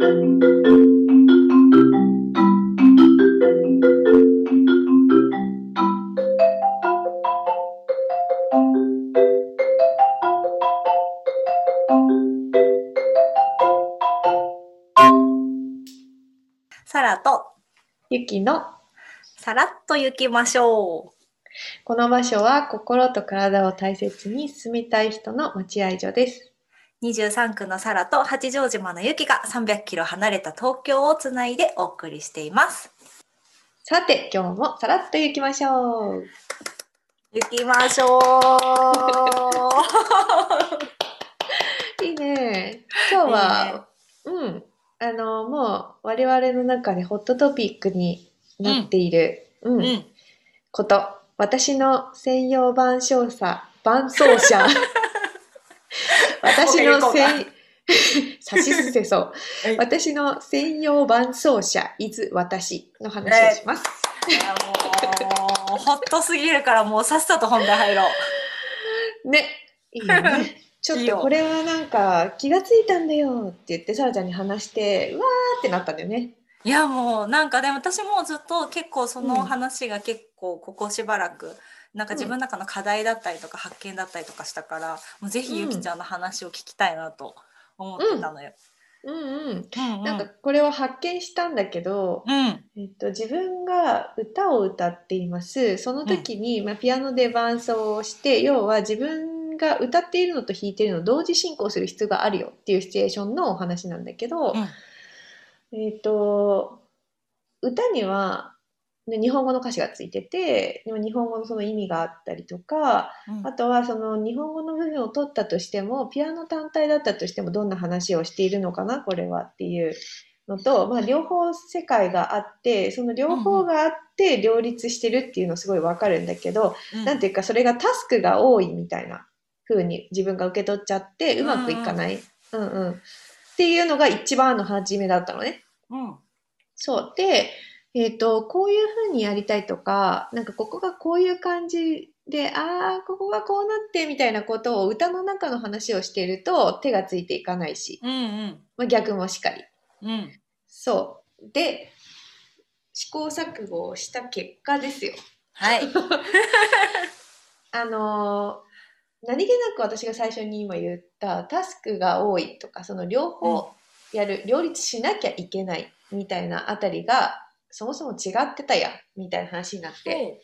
サラとゆきのさらっと行きましょこの場所は心と体を大切に住みたい人の待合所です。う。23区のサラと八丈島のゆきが300キロ離れた東京をつないでお送りしています。さて、今日もさらっと行きましょう。行きましょう。いいね。今日は、うん。あの、もう我々の中でホットトピックになっている、うん、うん。こと。私の専用伴唱者、伴奏者。私の専、さし すせそう。はい私の専用伴奏者、いず私の話をします。いやもう、ほっとすぎるからもうさっさと本題入ろう。ね。いいよね。ちょっとこれはなんか気がついたんだよって言ってさらちゃんに話してうわーってなったんだよね。いやもうなんかでも私もずっと結構その話が結構ここしばらくなんか自分の中の課題だったりとか発見だったりとかしたからもうぜひゆきちゃんの話を聞きたいなと思ってたのよ。うんうん。うんうん。なんかこれを発見したんだけど、うん。えっと、自分が歌を歌っています。その時に、まあ、ピアノで伴奏をして、要は自分が歌っているのと弾いているのを同時進行する必要があるよっていうシチュエーションのお話なんだけど、えっと、歌には、ね日本語の歌詞がついてて、でも日本語のその意味があったりとか、うんあとはその日本語の部分を取ったとしても、ピアノ単体だったとしてもどんな話をしているのかな、これはっていうのと、まあ両方世界があって、その両方があって両立してるっていうのすごいわかるんだけど、うんなんていうかそれがタスクが多いみたいな風に自分が受け取っちゃってうまくいかない。うんうん。っていうのが一番の初めだったのね。うんそう。で、えっ、と、こういう風にやりたいとか、なんかここがこういう感じで、ああ、ここがこうなってみたいなことを歌の中の話をしていると手がついていかないし、うんうんまあ、逆もしかり。うんそう。で、試行錯誤をした結果ですよ。はい。あのー何気なく私が最初に今言ったタスクが多いとか、その両方やる、両立しなきゃいけないみたいなあたりが、そもそも違ってたやんみたいな話になって。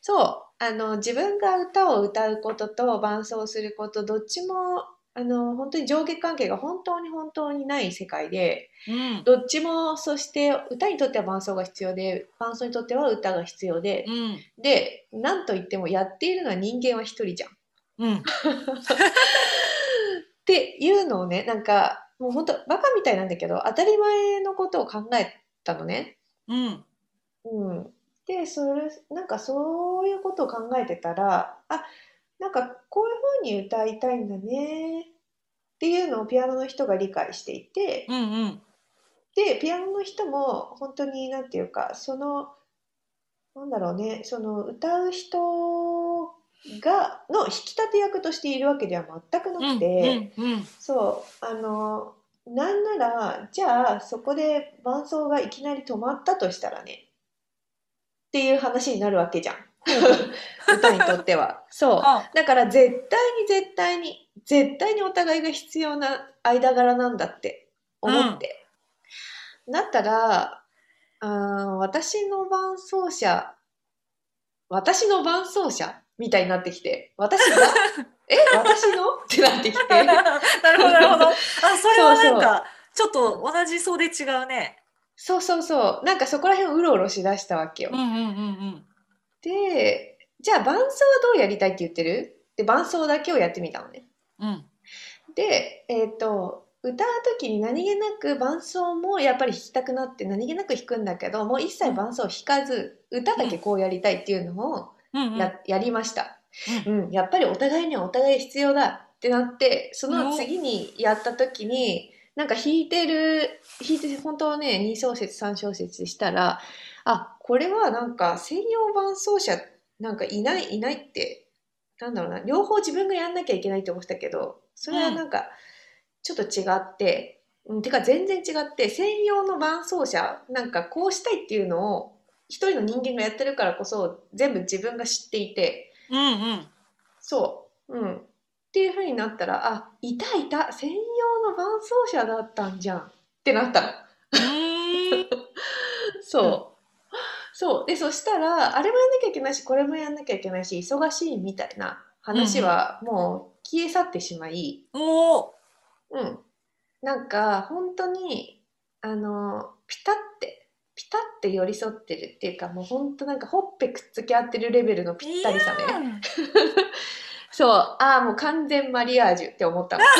そう、あの、自分が歌を歌うことと伴奏すること、どっちも、あの、本当に上下関係が本当に本当にない世界で、うんどっちも、そして歌にとっては伴奏が必要で、伴奏にとっては歌が必要で、うんで、なんといってもやっているのは人間は一人じゃん。っうんていうのをね、なんか、もう本当バカみたいなんだけど、当たり前のことを考えたのね。うん。うん。で、それ、なんかそういうことを考えてたら、あ、なんかこういう風に歌いたいんだね。っていうのをピアノの人が理解していて、うんうん。で、ピアノの人も本当になんていうか、その、なんだろうね、その歌う人が、の引き立て役としているわけでは全くなくて、うんうん。そう、あの、なんなら、じゃあそこで伴奏がいきなり止まったとしたらね、っていう話になるわけじゃん。歌にとっては。そう。あだから絶対に絶対に、絶対にお互いが必要な間柄なんだって思って。だったら、あー私の伴奏者、私の伴奏者みたいになってきて、私が、え、私の？ってなってきて。なるほどなるほど。あそれはなんかちょっと同じそうで違うね。そうそうそう。なんかそこら辺をうろうろしだしたわけよ。うんうんうんで、じゃあ伴奏はどうやりたいって言ってる？で、伴奏だけをやってみたのね。うんうんで、えっ、と、歌う時に何気なく伴奏もやっぱり弾きたくなって何気なく弾くんだけど、もう一切伴奏を弾かず、歌だけこうやりたいっていうのをうんうんや,、やりました。うん、やっぱりお互いにはお互い必要だってなって、その次にやった時に、なんか弾いてる、弾いて本当はね、2小節3小節したら、あ、これはなんか専用伴奏者なんかいないいないって、なんだろうな、両方自分がやんなきゃいけないって思ってたけど、それはなんかちょっと違って、うん、てか全然違って専用の伴奏者なんかこうしたいっていうのを一人の人間がやってるからこそ全部自分が知っていてうんうん。そう、うん、っていう風になったらあいたいた。専用の伴奏者だったんじゃん。ってなったの。そう、そう。でそしたらあれもやんなきゃいけないしこれもやんなきゃいけないし忙しいみたいな話はもう消え去ってしまい、うん、なんか本当にあのピタってピタって寄り添ってるっていうかもう本当なんかほっぺくっつき合ってるレベルのぴったりさね。そう。ああもう完全マリアージュって思ったの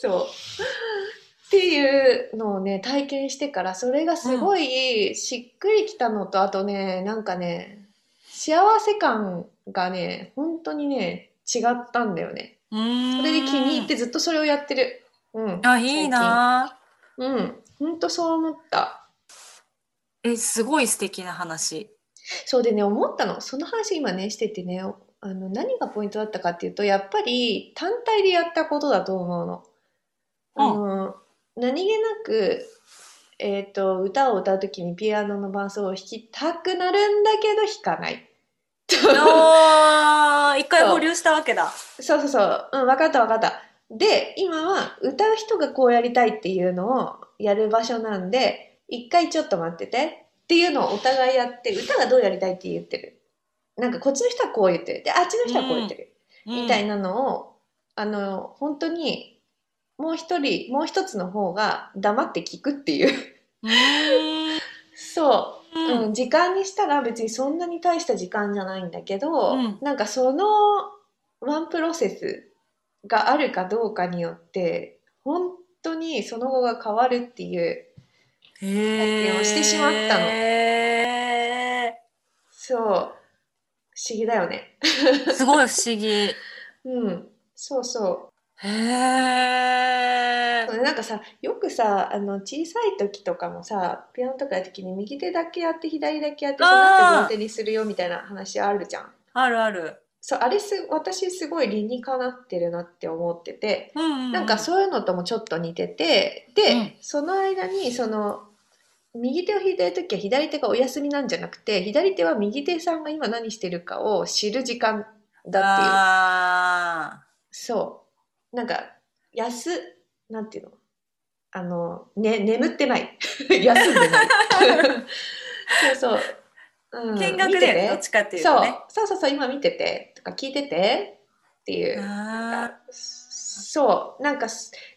そう。っていうのをね体験してからそれがすごいしっくりきたのと、あとねなんかね幸せ感がね本当にね違ったんだよね。それで気に入ってずっとそれをやってる。うん。あいいなうん。本当そう思った。えすごい素敵な話。そうでね思ったの。その話今ねしててねあの何がポイントだったかっていうとやっぱり単体でやったことだと思うの。あの何気なく、えー、と歌を歌う時にピアノの伴奏を弾きたくなるんだけど弾かない。一回保留したわけだ。そうそうそう、うん、分かった分かった。で今は歌う人がこうやりたいっていうのをやる場所なんで一回ちょっと待っててっていうのをお互いやって歌がどうやりたいって言ってる。なんかこっちの人はこう言ってる。であっちの人はこう言ってる。みたいななのを、あの本当にもう一人もう一つの方が黙って聞くっていう。そう、うん。うん、時間にしたら別にそんなに大した時間じゃないんだけど、うん。なんかそのワンプロセスがあるかどうかによって本当にその後が変わるっていうへーをしてしまったの。へそう。不思議だよね。ーすごい不思議。うん、そうそう。へー。そうなんかさよくさあの小さい時とかもさピアノとかやる時に右手だけやって左だけやってそうなって両手にするよみたいな話あるじゃん。あるあるそうあれす私すごい理にかなってるなって思っててうんうんうんなんかそういうのともちょっと似ててで、うんその間にその右手を弾いてる時は左手がお休みなんじゃなくて左手は右手さんが今何してるかを知る時間だっていうあそう。なんか、休、なんていうの？あの、ね、眠ってない。休んでない。そうそう。見学だよねどっちかって。いうそう。とねそうそうそう、今見てて、とか聞いてて。っていう。あそう。なんか、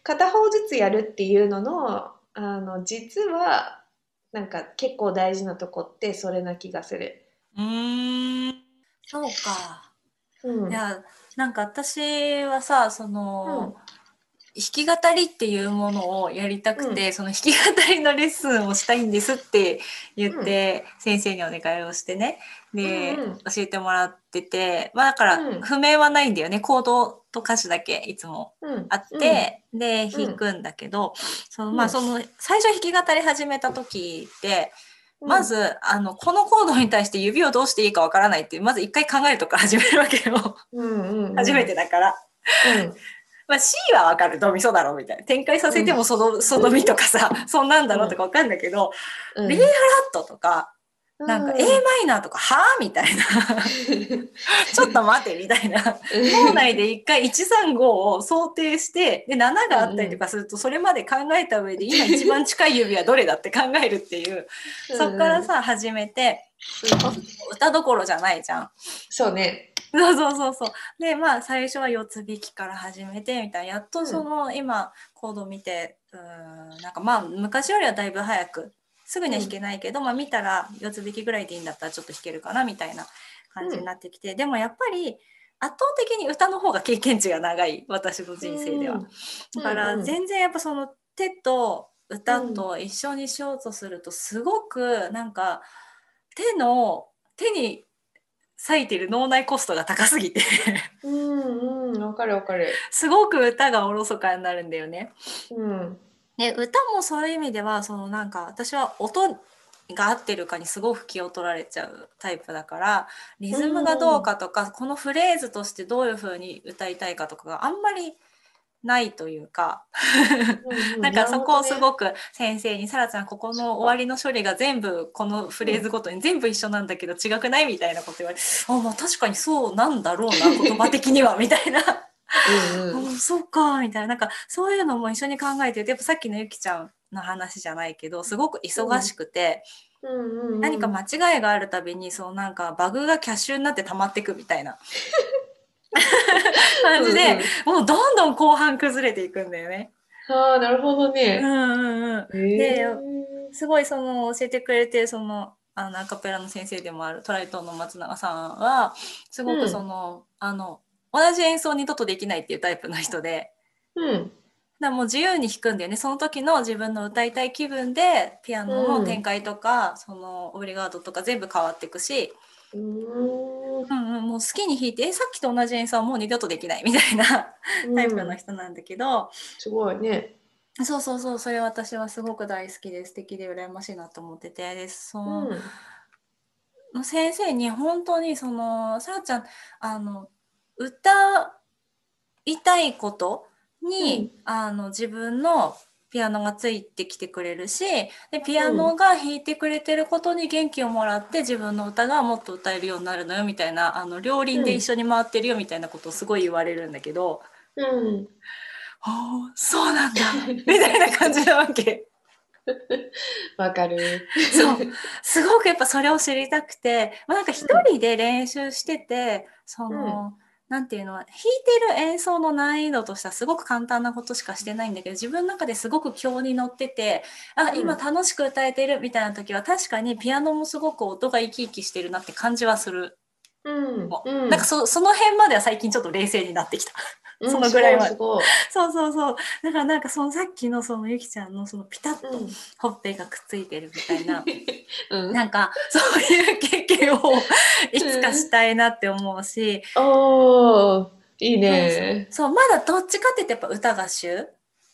片方ずつやるっていうのの、あの、実は、なんか結構大事なとこってそれな気がする。ーうーん。そうか。うん。いやなんか私はさその、弾き語りっていうものをやりたくて、その弾き語りのレッスンをしたいんですって言って、先生にお願いをしてね。で、うんうん。教えてもらってて。まあだからうん。譜面はないんだよね。コードと歌詞だけいつもうん、あって、で弾くんだけど、そのまあその最初弾き語り始めた時って、うん、まずあのこのコードに対して指をどうしていいかわからないっていうまず一回考えるとこから始めるわけよ、うん、うんうん、初めてだから。うん。まあ、C はわかる。ドミソだろうみたいな。展開させてもその、そのみとかさそんなんだろうとかわかるんだけど、うん、B フラットとかなんか A マイナーとかはあみたいな。ちょっと待てみたいな。脳内で一回135を想定してで7があったりとかするとそれまで考えた上で今一番近い指はどれだって考えるっていう。そっからさ始めてうん。歌どころじゃないじゃん。そうね。そうそうそうそう。でまあ最初は四つ弾きから始めてみたいな。やっとその、今コード見てうーんなんかまあ昔よりはだいぶ早くすぐには弾けないけど、まあ見たら四つ弾きぐらいでいいんだったらちょっと弾けるかなみたいな感じになってきて、でもやっぱり圧倒的に歌の方が経験値が長い。私の人生では。うん。だからうん全然やっぱその手と歌と一緒にしようとするとすごくなんか手の手に割いてる脳内コストが高すぎてうんうん、わかるわかる。すごく歌がおろそかになるんだよね。うん。で歌もそういう意味ではそのなんか私は音が合ってるかにすごく気を取られちゃうタイプだからリズムがどうかとか、このフレーズとしてどういう風に歌いたいかとかがあんまりないというか。なんかそこをすごく先生に「さらちゃんここの終わりの処理が全部このフレーズごとに全部一緒なんだけど違くない?」みたいなこと言われて「あまあ確かにそうなんだろうな言葉的には」みたいな。うんうん、そうかみたいな。なんかそういうのも一緒に考えてやっぱさっきのゆきちゃんの話じゃないけどすごく忙しくて、うん、何か間違いがあるたびにそうなんかバグがキャッシュになって溜まっていくみたいな感じで、もうどんどん後半崩れていくんだよね。ああ、なるほどね。うんうんうん。で、すごいその教えてくれて、その、あのアカペラの先生でもあるトライトンの松永さんはすごくその、うん、あの同じ演奏二度とできないっていうタイプの人で、うん、だもう自由に弾くんだよね。その時の自分の歌いたい気分でピアノの展開とか、うん、そのオブリガードとか全部変わっていくし、うんうん、もう好きに弾いてえさっきと同じ演奏はもう二度とできないみたいなタイプの人なんだけど、すごいね。そうそうそうそれ私はすごく大好きで素敵で羨ましいなと思っててでその、うん、先生に本当にそのさらちゃんあの歌いたいことに、うん、あの自分のピアノがついてきてくれるしでピアノが弾いてくれてることに元気をもらって自分の歌がもっと歌えるようになるのよみたいなあの両輪で一緒に回ってるよみたいなことをすごい言われるんだけど、うん、そうなんだみたいな感じなわけ。わかる。そう。すごくやっぱそれを知りたくて、まあ、なんか一人で練習してて、その、なんていうのは弾いてる演奏の難易度としてはすごく簡単なことしかしてないんだけど自分の中ですごく強に乗っててあ今楽しく歌えてるみたいな時は確かにピアノもすごく音が生き生きしてるなって感じはする。うん、うん、なんかそその辺までは最近ちょっと冷静になってきた。そのぐらいは、うん、そうそうそう。だからなんかそのさっきのそのゆきちゃんのそのピタッとほっぺがくっついてるみたいな、うん、なんかそういう経験をいつかしたいなって思うし、うん、おいいね。そう。まだどっちかって言ってやっぱ歌が主、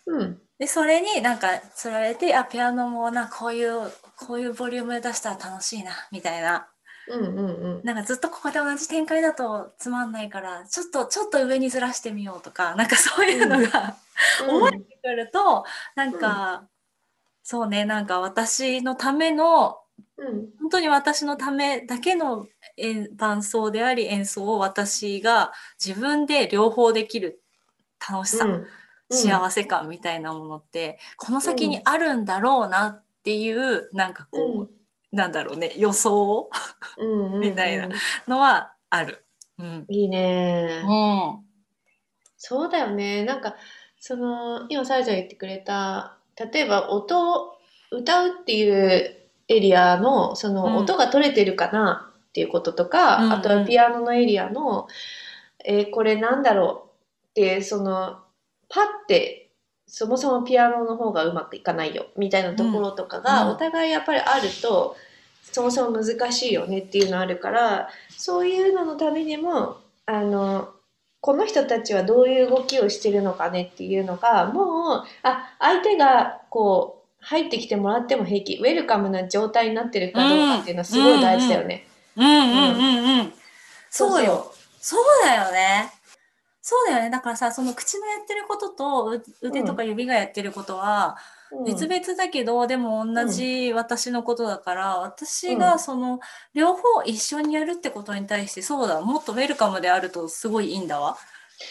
うん、でそれになんかつられてあピアノもなこういうこういうボリュームで出したら楽しいなみたいな。うんうんうん、なんかずっとここで同じ展開だとつまんないからちょっとちょっと上にずらしてみようとか なんかそういうのが、うん、思えてくるとなんか、うん、そうねなんか私のための、うん、本当に私のためだけの伴奏であり演奏を私が自分で両方できる楽しさ、幸せ感みたいなものってこの先にあるんだろうなっていうなんかこう、なんだろうね予想みたいな。のはある。うん、いいね、うん、そうだよね。なんかその今サイちゃん言ってくれた例えば音歌うっていうエリアのその音が取れてるかな？っていうこととか、うん、あとはピアノのエリアの、えー、これなんだろう？ってそのパッてそもそもピアノの方がうまくいかないよみたいなところとかがお互いやっぱりあると、そもそも難しいよねっていうのあるからそういうののためにもあのこの人たちはどういう動きをしてるのかねっていうのがもうあ相手がこう入ってきてもらっても平気ウェルカムな状態になってるかどうかっていうのはすごい大事だよね。うんうんうんうん。そうよ。そうだよね。そうだよね。だからさ、その口のやってることと腕とか指がやってることは、別々だけど、でも同じ私のことだから、私がその両方一緒にやるってことに対して、そうだ、もっとウェルカムであるとすごいいいんだわ。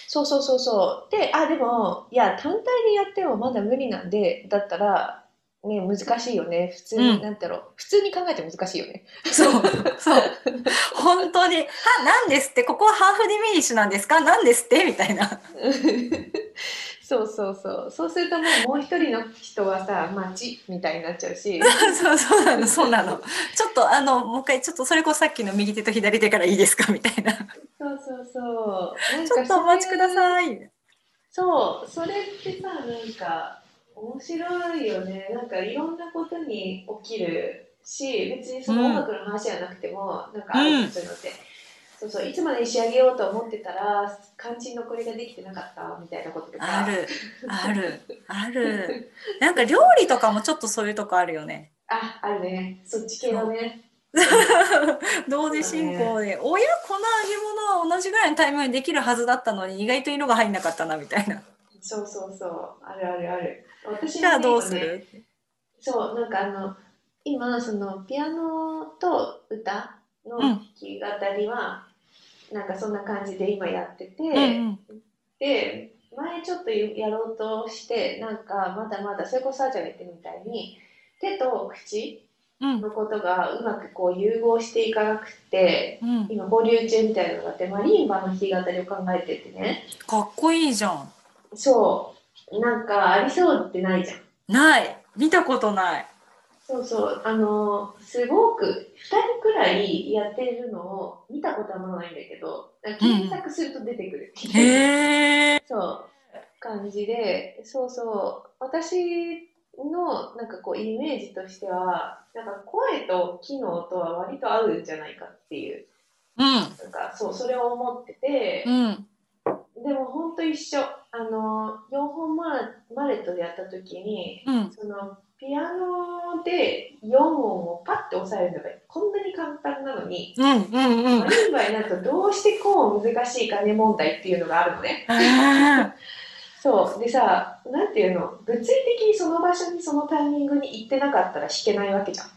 そうそうそうそう。で、あ、でも、いや、単体でやってもまだ無理なんで、だったら、ね、難しいよね。普通に、うん、なんだろう。普通に考えて難しいよね。そう、そう。本当に、あ、なんですって、ここはハーフディミニッシュなんですか？なんですって？みたいな。そうそうそう。そうするともう、もう一人の人はさ、待ちみたいになっちゃうし。そうそうなの、そうなの。ちょっと、あの、もう一回、ちょっとそれこそさっきの右手と左手からいいですか？みたいな。そうそうそう。ちょっとお待ちください。そう、それってさ、なんか、面白いよね。なんかいろんなことに起きるし別にその音楽の話じゃなくても、うん、なん。かあるそういうのって、そうそういつまでに仕上げようと思ってたら肝心のこれができてなかったみたいなこととか。ある。ある。ある。なんか料理とかもちょっとそういうとこあるよね。ああるね。そっち系のね。同時進行で、親この揚げ物は同じぐらいのタイムにできるはずだったのに意外と色が入んなかったなみたいな。そうそうそう。あるあるある私じゃあどうする、そうなんかあの今そのピアノと歌の弾き語りは、なんかそんな感じで今やってて、うんうん。で前ちょっとやろうとしてなんかまだまだそれこそさあちゃんが言ってるみたいに手と口うん。のことがうまくこう融合していかなくてうん、今保留中みたいなのがあってマリンバの弾き語りを考えててね。かっこいいじゃん。そうなんかありそうってないじゃん。ない。見たことない。そうそう。あのすごく2人くらいやってるのを見たことはまだないんだけど検索すると出てくる。う、へえ。そう。感じでそうそう。私のなんかこうイメージとしてはなんか声と機能とは割と合うんじゃないかっていう。うん。なんかそうそれを思っててう、んでも本当一緒あの4本ママレットでやった時にうんそのピアノで4音をパッて押さえるのがこんなに簡単なのに、うんうんうんマ。リンバになるとどうしてこう難しいかね問題っていうのがあるのね。あそうでさなんていうの？物理的にその場所にそのタイミングに行ってなかったら弾けないわけじゃん。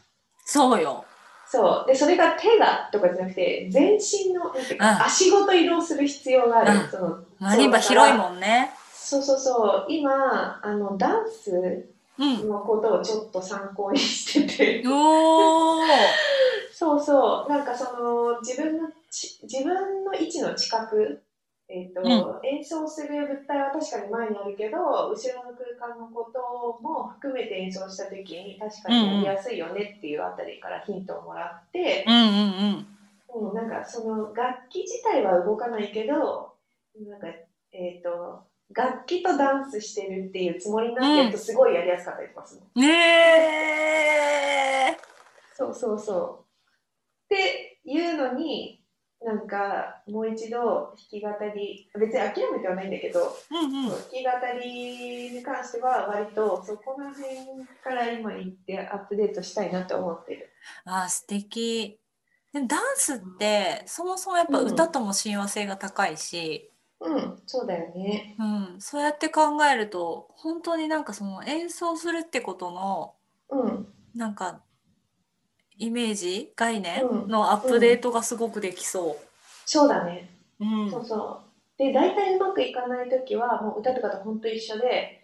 そうよ。そう。でそれが手がとかじゃなくて全身のなん足ごと移動する必要がある、うん。その広いもんね。そうそうそう。今あのダンスうん。のことをちょっと参考にしてて。おお。そうそう。なんかその自分のち自分の位置の近くえーとう演奏する物体は確かに前にあるけど後ろの空間のことも含めて演奏した時に確かにやりやすいよねっていうあたりからヒントをもらってう、んうんうん。うん、なんかその楽器自体は動かないけどなんかえっ、と楽器とダンスしてるっていうつもりになってるとすごいやりやすかったりとかすねえ。そうそうそうっていうのになんかもう一度弾き語り別に諦めてはないんだけど、うんうん。弾き語りに関しては割とそこら辺から今行ってアップデートしたいなと思ってる。あー素敵。でもダンスってそもそもやっぱ歌とも親和性が高いし、うん、そうだよね。うん、そうやって考えると本当になんかその演奏するってことのうん、なんかイメージ概念うんのアップデートがすごくできそそうだね。う。うんそうそう。で、大体うまくいかないときは、もう歌とかと本当一緒で、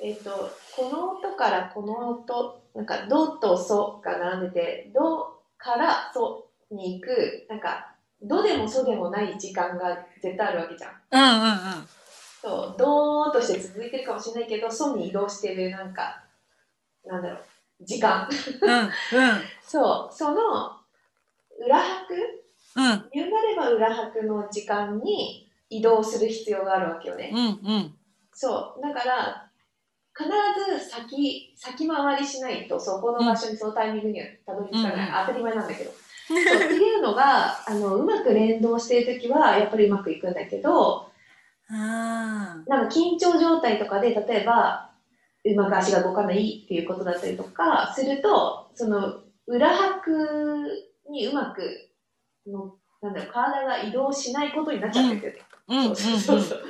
えっ、と、この音からこの音、なんか、ドとソが並んでて、ドからソに行く、なんか、ドでもソでもない時間が絶対あるわけじゃん。うんうんうん。そう、ドーンとして続いてるかもしれないけど、ソに移動してる、なんか、なんだろう、時間。うんそう、その、裏拍？うんうん言うなれば裏拍の時間に移動する必要があるわけよね。うんうんそう。だから、必ず先、先回りしないと、そこの場所にそのタイミングにはたどり着かない。うんうん当たり前なんだけど。そうっていうのが、あの、うまく連動しているときは、やっぱりうまくいくんだけど、あなんか緊張状態とかで、例えば、うまく足が動かないっていうことだったりとかすると、その、裏拍にうまくの、なんだろう、体が移動しないことになっちゃってるんだよね。ーうんうんそうそうそう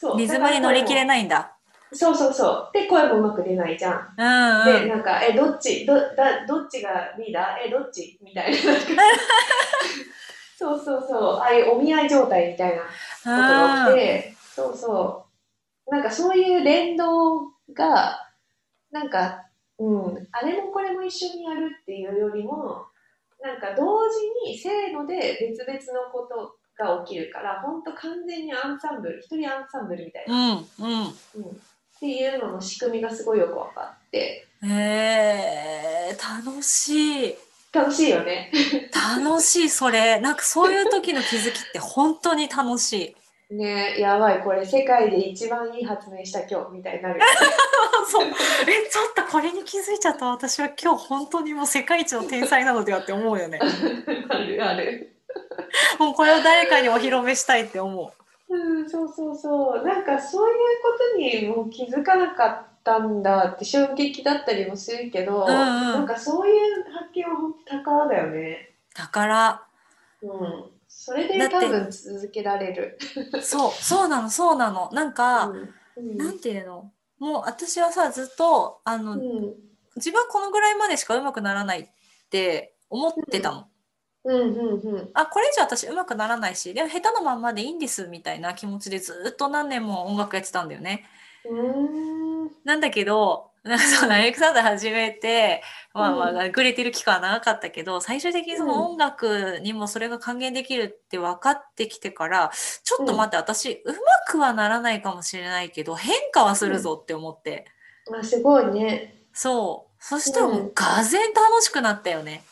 そう。リズムに乗り切れい。ないんだ。そうそうそう。で、声もうまく出ないじゃん。で、うんうん。なんか、え、どっちどだどっちがリーダー？え、どっち？みたいな。そうそうそう。ああいうお見合い状態みたいなことが起きて、そうそう。なんかそういう連動が、なんか、うん、あれもこれも一緒にやるっていうよりも、なんか同時にせーので別々のことが起きるから、ほんと完全にアンサンブル、一人アンサンブルみたいな、うんうん。うん、っていうのの仕組みがすごいよく分かって、へえ楽しい。楽しいよね。楽しい、それ。なんかそういう時の気づきって本当に楽しい。ねやばい、これ世界で一番いい発明した今日みたいになる。そう。え、ちょっとこれに気づいちゃった私は今日本当にもう世界一の天才なのではって思うよね。あるある。もうこれを誰かにお披露目したいって思うん、そうそうそう。なんかそういうことにもう気づかなかったんだって衝撃だったりもするけど、うんうんなんかそういう発見は本当宝だよね。う。だから、うん。それで多分続けられる。そう、そうなの、そうなの。なんか、うんうんなんていうの？もう私はさずっとあの、うん自分はこのぐらいまでしか上手くならないって思ってたの。うんうんうんあこれ以上私上手くならないしでも下手なまんまでいいんですみたいな気持ちでずっと何年も音楽やってたんだよね。うーんなんだけどなんかそのアレクサンダー始めてまあまあうくれてる期間は長かったけど最終的にその音楽にもそれが還元できるって分かってきてからちょっと待って私うまくはならないかもしれないけど変化はするぞって思って。あすごいね。そう。そしたらもうがぜん楽しくなったよね。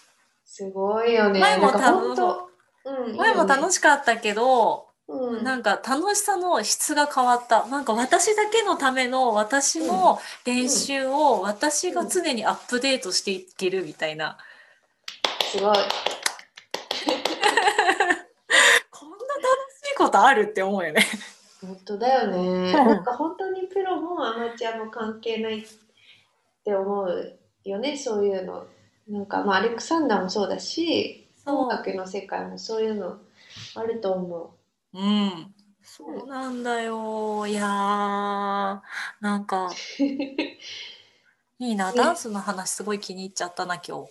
すごいよね。前も多分うん前も楽ししかったけどうん。なんか楽しさの質が変わった。なんか私だけのための私の練習を私が常にアップデートしていけるみたいな、すごい。こんな楽しいことあるって思うよね。本当だよね。んなんか本当にプロもアマチュアも関係ないって思うよね、そういうの。なんかまあアレクサンダーもそうだし、音楽の世界もそういうのあると思ううん。そうなんだよ。いやー、なんか、いいな。ダンスの話すごい気に入っちゃったな、今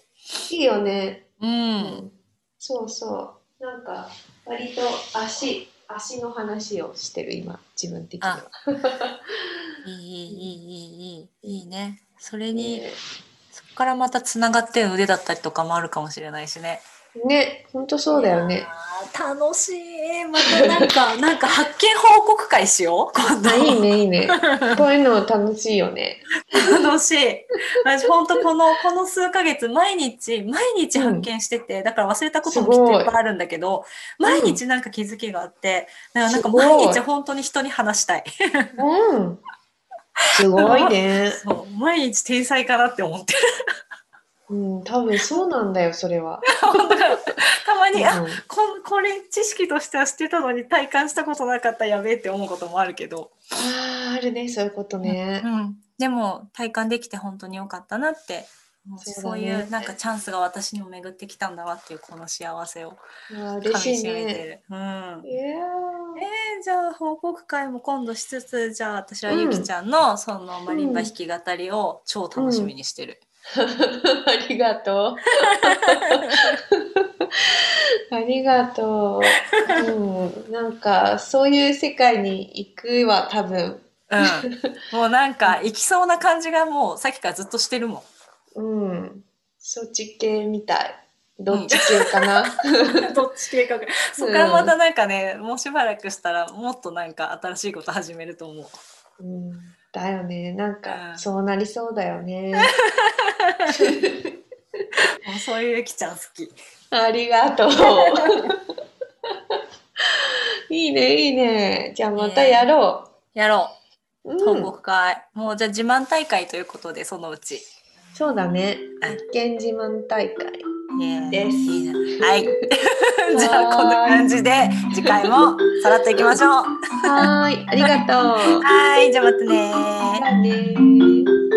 日。いいよね。うん。そうそう。なんか、割と足、足の話をしてる、今、自分的には。いい、いい、いい、いい、いいね。それに、え、そこからまたつながって腕だったりとかもあるかもしれないしね。ね、本当そうだよね。楽しい。またなんか、なんか発見報告会しよう。今度あ、いいね、いいね。こういうの楽しいよね。楽しい。私本当この、この数ヶ月、毎日、毎日発見してて、だから忘れたこともきっといっぱいあるんだけど、毎日なんか気づきがあって、だからなんか毎日本当に人に話したい。うん。すごいね。そう、毎日天才かなって思ってる。うん、多分そうなんだよ、それは。本当だよたまに、あ、うんここれ知識としては知ってたのに体感したことなかったやべえって思うこともあるけど、あーあるね、そういうことねう。ん、でも体感できて本当に良かったなってそうねいうなんかチャンスが私にも巡ってきたんだわっていうこの幸せを嬉しいね。る。うんえー、じゃあ報告会も今度しつつじゃあ私はゆきちゃんのそのマリンバ弾き語りを超楽しみにしてる。ー ありがとう。ありがとう。うん、なんかそういう世界に行くわ、多分。うん、もうなんか 行きそうな感じがもうさっきからずっとしてるもん。うん、そっち系みたい。どっち系かな。どっち系かそこからまたなんかね、もうしばらくしたらもっとなんか新しいこと始めると思う。うん、だよね、なんかうんそうなりそうだよね。もうそういうゆきちゃん好き。ありがとう。いいね、いいね。じゃあまたやろやろう。報告会。もうじゃあ自慢大会ということでそのうち。そうだね。うん一見自慢大会。ですすいいねはい。じゃあこんな感じで次回もさらっといきましょう。はーい、ありがとう。はい、じゃあまたねじゃあねー。